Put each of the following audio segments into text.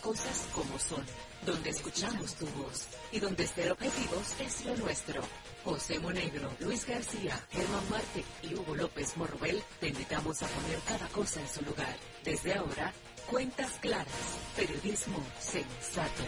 cosas como son, donde escuchamos tu voz y donde ser objetivos es lo nuestro. José Monegro, Luis García, Germán Marte y Hugo López Morrobel te invitamos a poner cada cosa en su lugar. Desde ahora, cuentas claras, periodismo sensato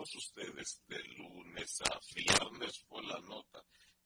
todos ustedes de lunes a viernes por la nota.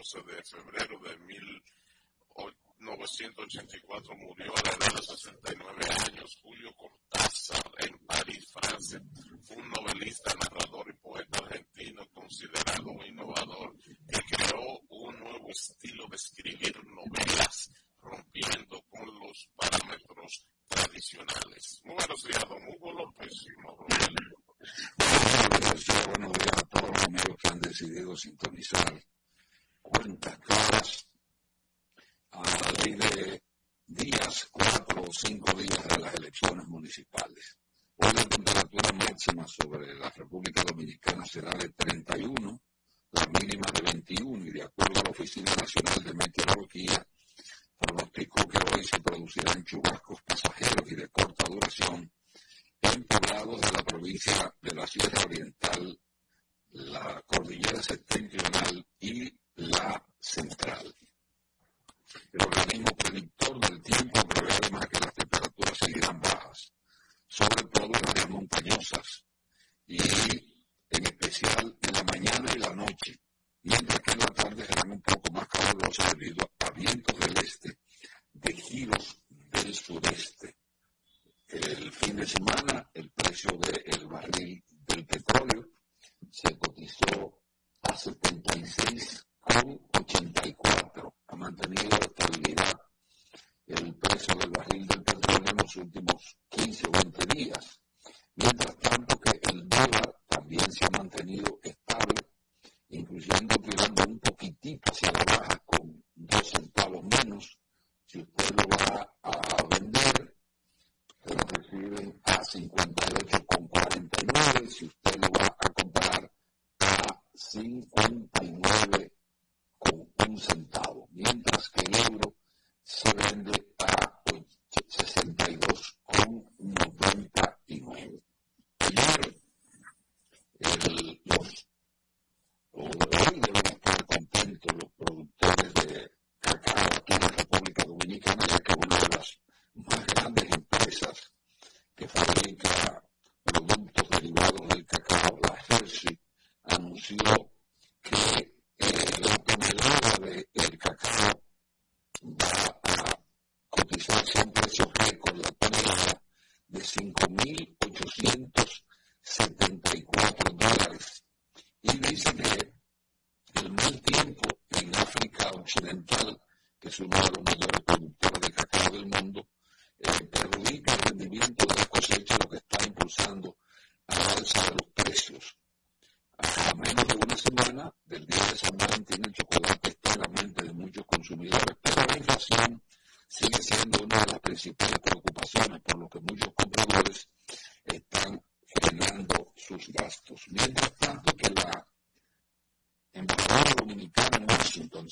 11 de febrero de 1984 murió a la edad de 69 años Julio Cortázar en París, Francia. Fue un novelista, narrador y poeta argentino considerado un innovador que creó un nuevo estilo de escribir novelas rompiendo con los parámetros tradicionales. Muy buenos días, don Hugo López. Buenos días a todos los amigos que han decidido sintonizar cuentas claras a la de días, cuatro o cinco días de las elecciones municipales. Hoy la temperatura máxima sobre la República Dominicana será de 31 la mínima de 21 y de acuerdo a la Oficina Nacional de Meteorología, pronosticó que hoy se producirán chubascos pasajeros y de corta duración en poblados de la provincia de la Sierra Oriental, la Cordillera Septentrional y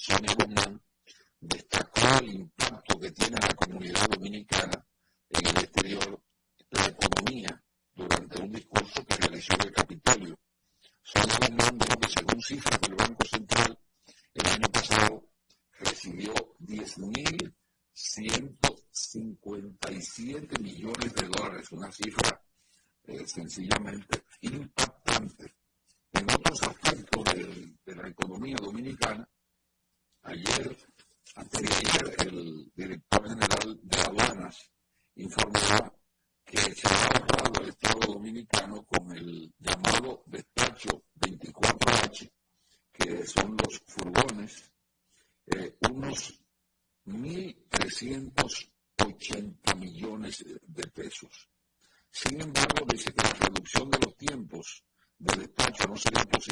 she never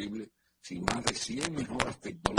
posible, sin más de 100 mejoras tecnológicas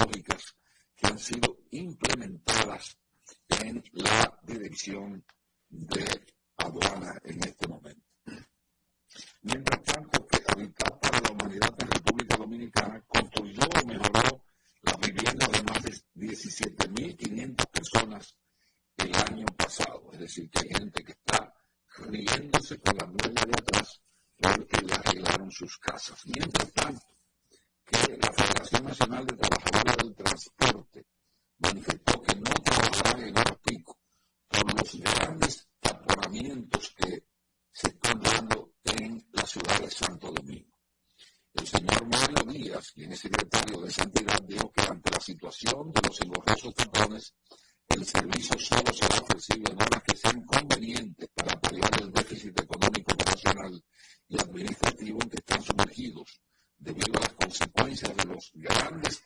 los grandes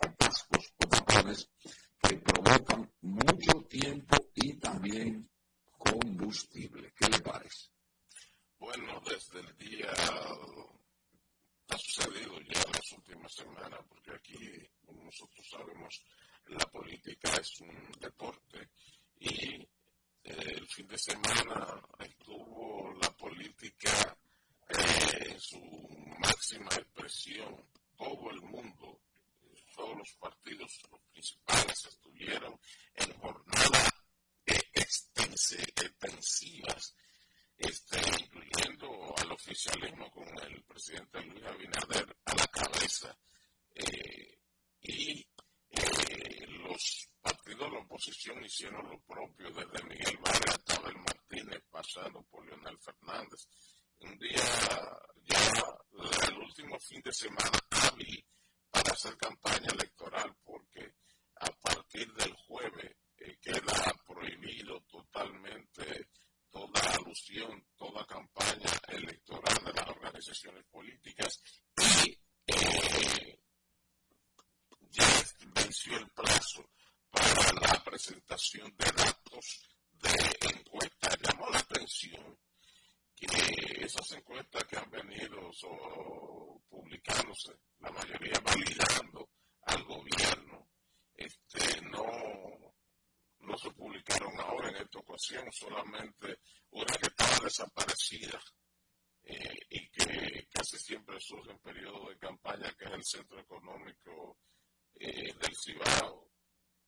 Cibao,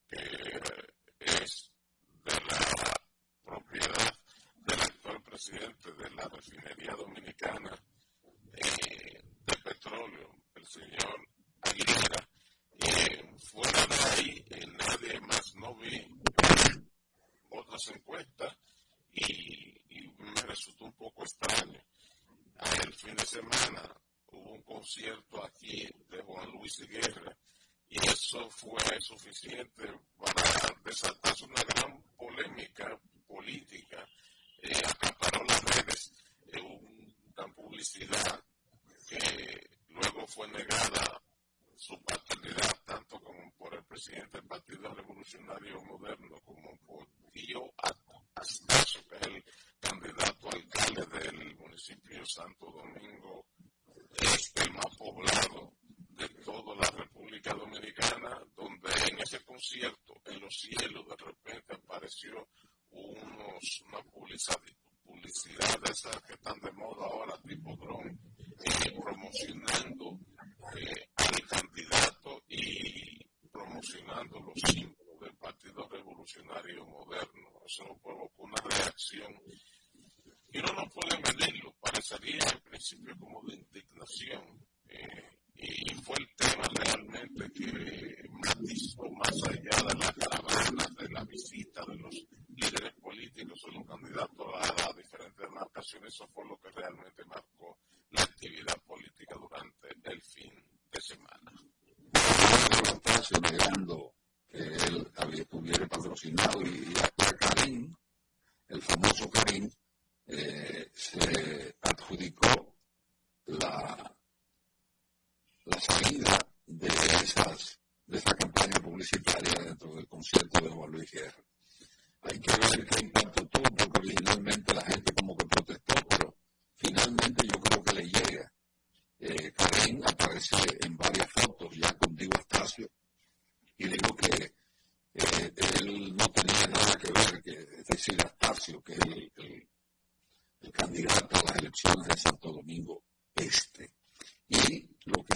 que es de la propiedad del actual presidente de la refinería dominicana eh, de petróleo, el señor Aguilera. Eh, fuera de ahí, eh, nadie más no vi otras encuestas y, me resultó un poco extraño. El fin de semana hubo un concierto aquí de Juan Luis Guerra y eso fue suficiente para desatarse una gran polémica política. Eh, acaparon las redes eh, una publicidad que luego fue negada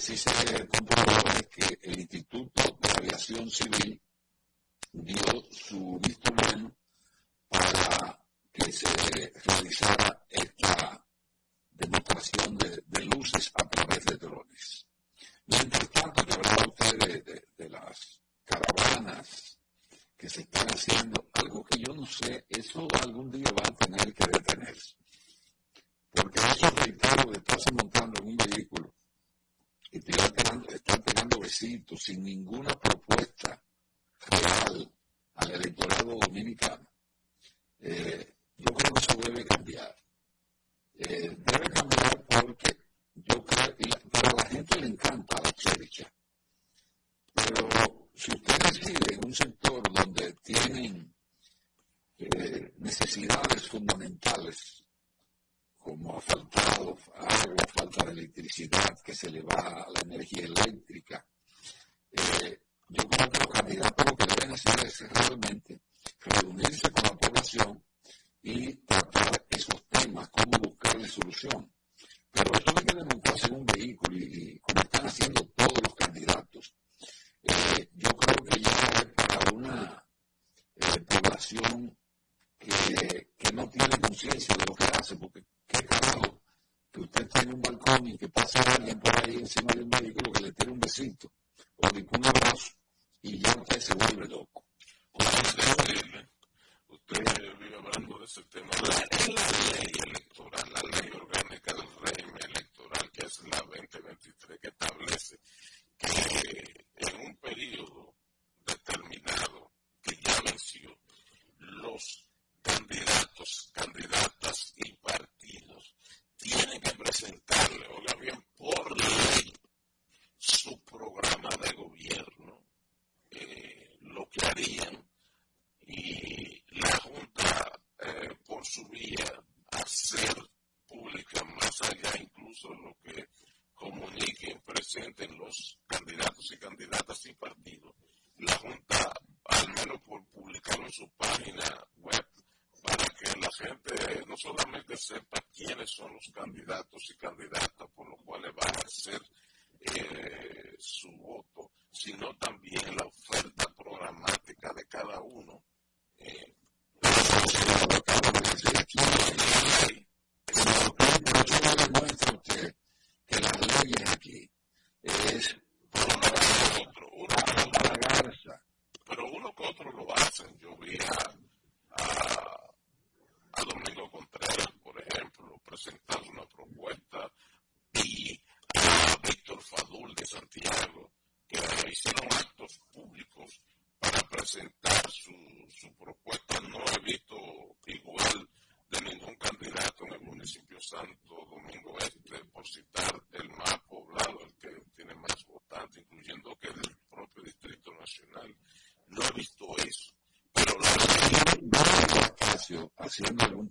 sí se comprobó es que el Instituto de Aviación Civil dio su visto bueno para que se realizara esta demostración de, luces a través de drones. Mientras tanto, que hablaba usted de, de, las caravanas que se están haciendo, algo que yo no sé, eso algún día va a tener que detenerse. Porque eso, reitero, de estarse montando en un vehículo y te están tirando besitos sin ninguna propuesta real al electorado dominicano, eh, yo creo que eso debe cambiar. Eh, debe cambiar porque yo creo, y para la gente le encanta la chercha, pero si usted reside en un sector donde tienen eh, necesidades fundamentales como ha faltado agua, falta de electricidad, que se le va la energía eléctrica. Eh, yo creo que los candidatos lo que deben hacer es realmente reunirse con la población y tratar Santo Domingo Este, por citar el más poblado, el que tiene más votantes, incluyendo que del propio Distrito Nacional. No he visto eso. Pero la verdad, espacio haciendo algún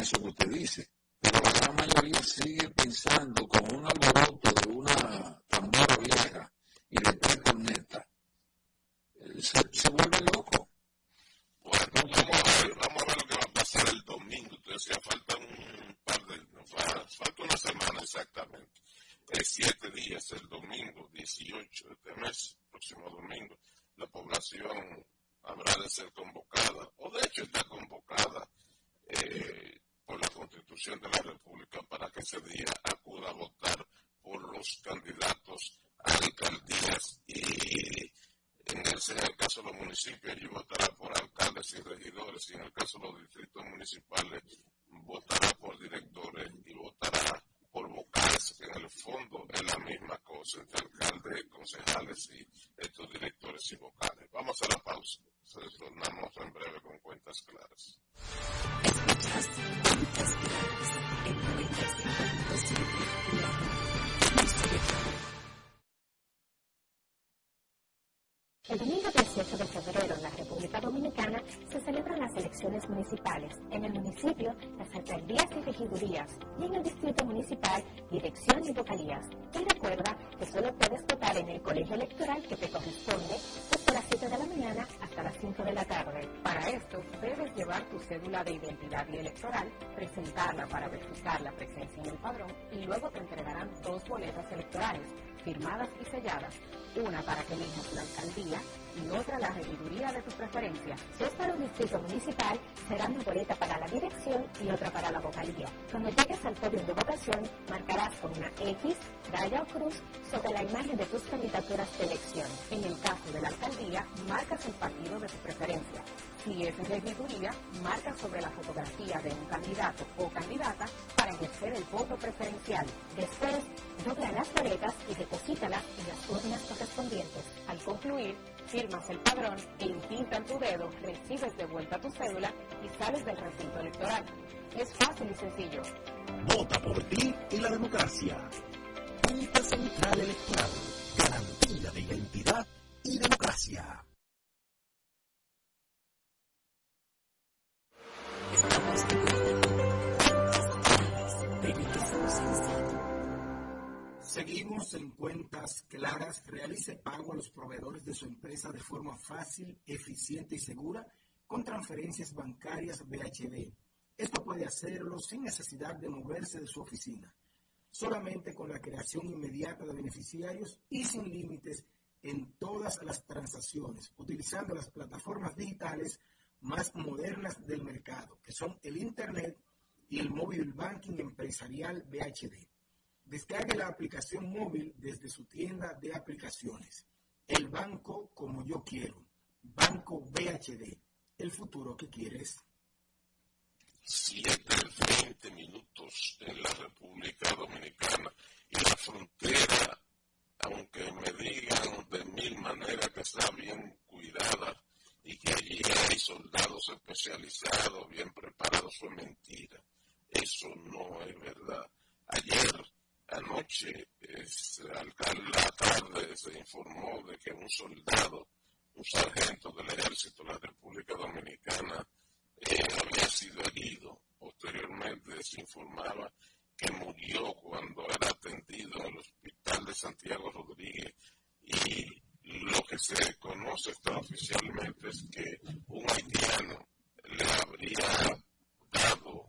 eso que usted dice. Pero la gran mayoría sigue pensando con un alboroto de una tambora vieja y de tres cornetas. Eh, se, se vuelve loco. Bueno, vamos a, ver, vamos a ver lo que va a pasar el domingo. Entonces ya falta un par de, falta una semana exactamente. Es siete días, el domingo 18 de este mes, próximo domingo, la población habrá de ser convocada, o de hecho está convocada eh, por la Constitución de la República para que ese día acuda a votar por los candidatos a alcaldías y en el, caso de los municipios, allí votará por alcaldes y regidores, y en el caso de los distritos municipales, votará por directores y votará que en el fondo es la misma cosa entre alcaldes, concejales y estos directores y vocales. Vamos a la pausa. Se retornamos en breve con cuentas claras. El domingo 18 de febrero República Dominicana se celebran las elecciones municipales. En el municipio, las alcaldías y regidurías y en el distrito municipal, dirección y vocalías. Y recuerda que solo puedes votar en el colegio electoral que te corresponde desde las 7 de la mañana hasta las 5 de la tarde. Para esto, debes llevar tu cédula de identidad y electoral, presentarla para verificar la presencia en el padrón y luego te entregarán dos boletas electorales firmadas y selladas, una para que elijas la alcaldía y otra la regiduría de tu preferencia. Si es para un distrito municipal, será una boleta para la dirección y otra para la vocalía. Cuando llegues al podio de votación, marcarás con una X, raya o cruz sobre la imagen de tus candidaturas de elección. En el caso de la alcaldía, marcas el partido de tu preferencia. Si es regiduría, marca sobre la fotografía de un candidato o candidata para ejercer el voto preferencial. Después, dobla las boletas y deposítalas en las urnas correspondientes. Al concluir, firmas el padrón e en tu dedo, recibes de vuelta tu cédula y sales del recinto electoral. Es fácil y sencillo. Vota por ti y la democracia. Junta Central Electoral. Garantía de identidad y democracia. Cuentas claras. Realice pago a los proveedores de su empresa de forma fácil, eficiente y segura con transferencias bancarias BHD. Esto puede hacerlo sin necesidad de moverse de su oficina, solamente con la creación inmediata de beneficiarios y sin límites en todas las transacciones, utilizando las plataformas digitales más modernas del mercado, que son el Internet y el móvil banking empresarial BHD. Descargue la aplicación móvil desde su tienda de aplicaciones. El banco como yo quiero. Banco BHD. El futuro que quieres. 7, 20 minutos en la República Dominicana. Y la frontera, aunque me digan de mil maneras que está bien cuidada y que allí hay soldados especializados, bien preparados, fue mentira. Eso no es verdad. Ayer Anoche, es, la tarde, se informó de que un soldado, un sargento del ejército de la República Dominicana, eh, había sido herido. Posteriormente se informaba que murió cuando era atendido en el hospital de Santiago Rodríguez y lo que se conoce extraoficialmente es que un haitiano le habría dado,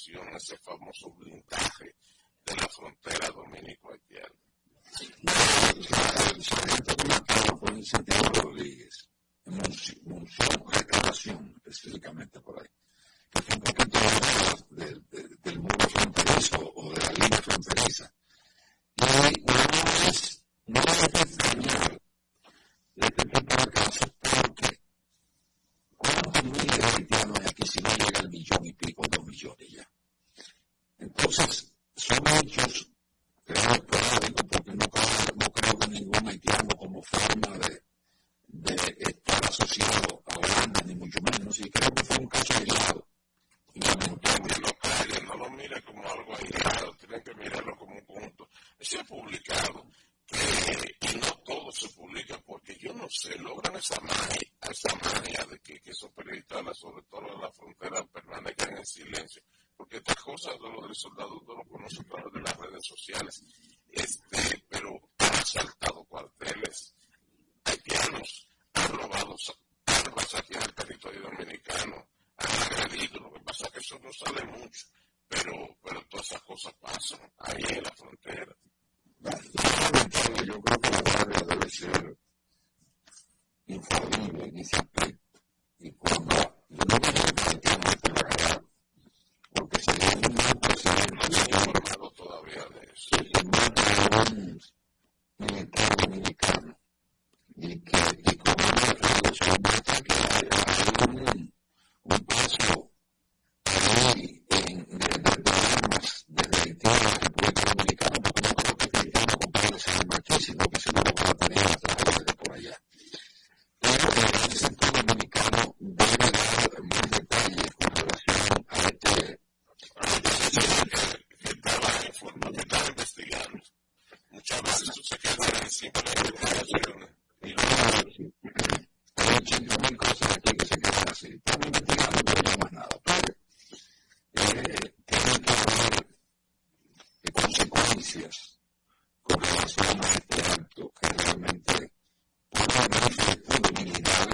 canción, ese famoso Blink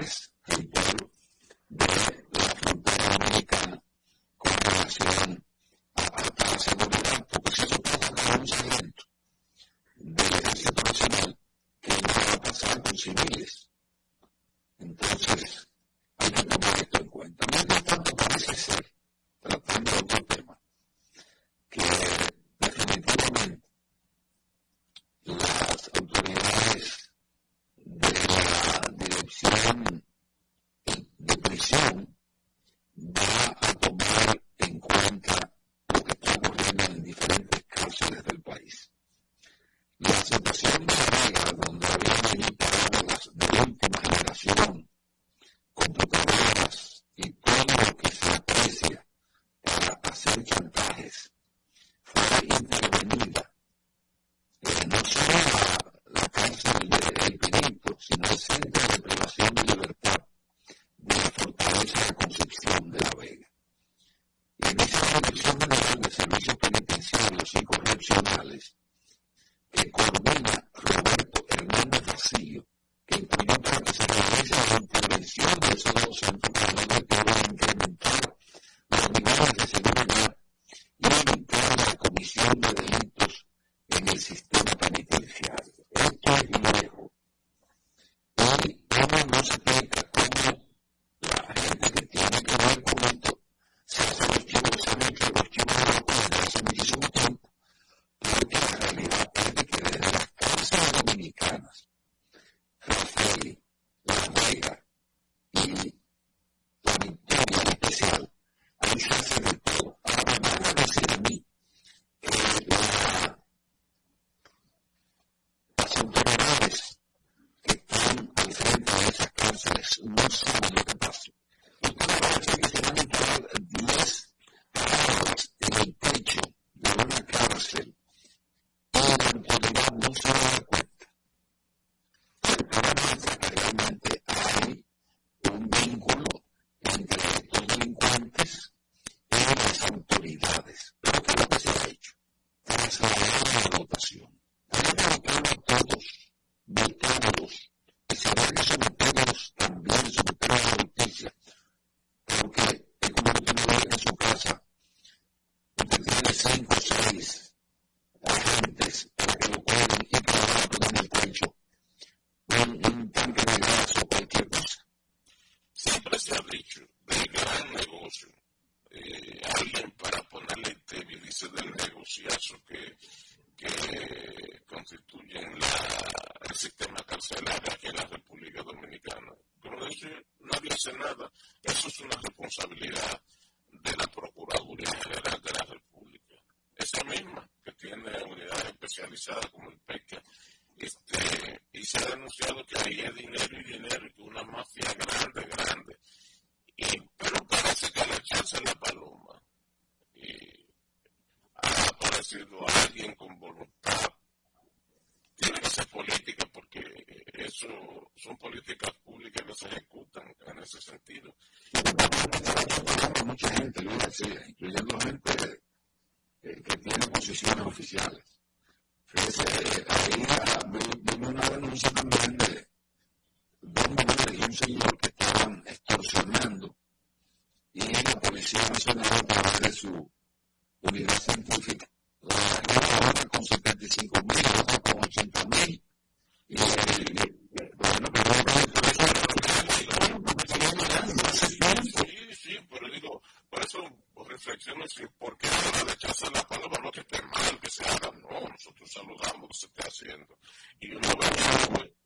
honest como el PECA, este, y se ha denunciado que ahí es dinero haciendo. Y una variable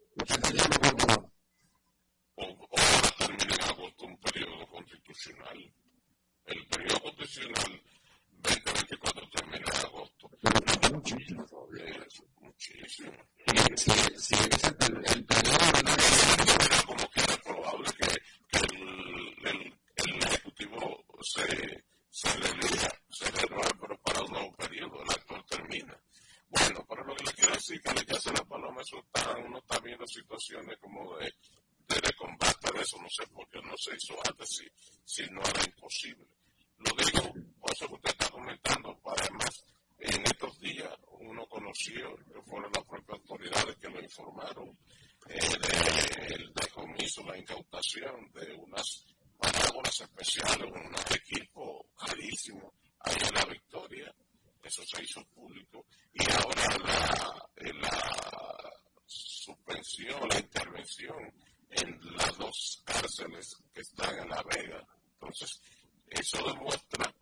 en las dos cárceles que están en La Vega. Entonces, eso demuestra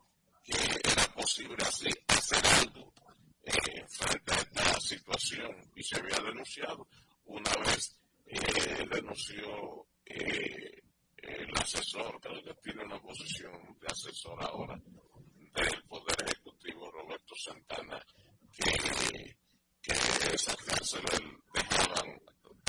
que era posible hacer, hacer algo eh, frente a esta situación y se había denunciado. Una vez eh, denunció eh, el asesor, creo que tiene una posición de asesor ahora del Poder Ejecutivo, Roberto Santana, que esas cárceles dejaban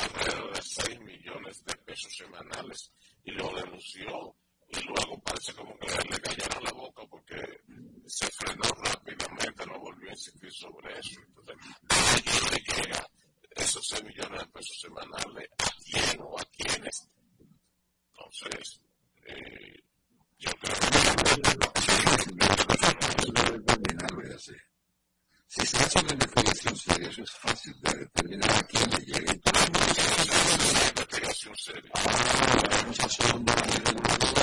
cerca de 6 millones de pesos semanales y lo denunció y luego parece como que le cayeron la boca porque se frenó rápidamente, no volvió a insistir sobre eso. Entonces, ¿a quién le llega esos 6 millones de pesos semanales? ¿A quién o a quiénes? Entonces, yo creo que... Si se hace una investigación seria, eso es fácil de determinar a quién le llega el ah, vamos a hacer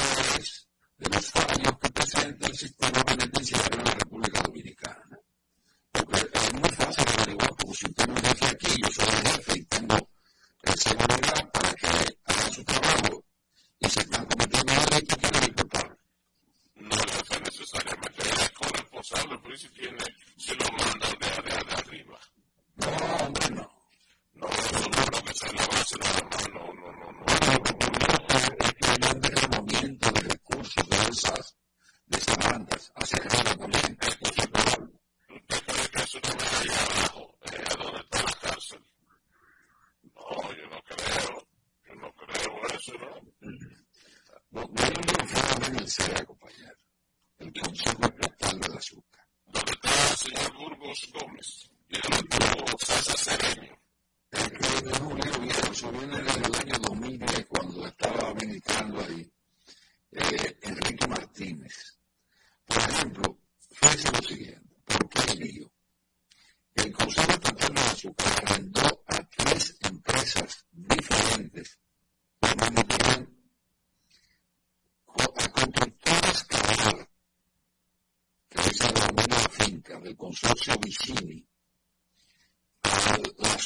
subcontrató a tres empresas diferentes que manejaban a constructoras cabal, que es la misma finca del consorcio Vicini, a la, la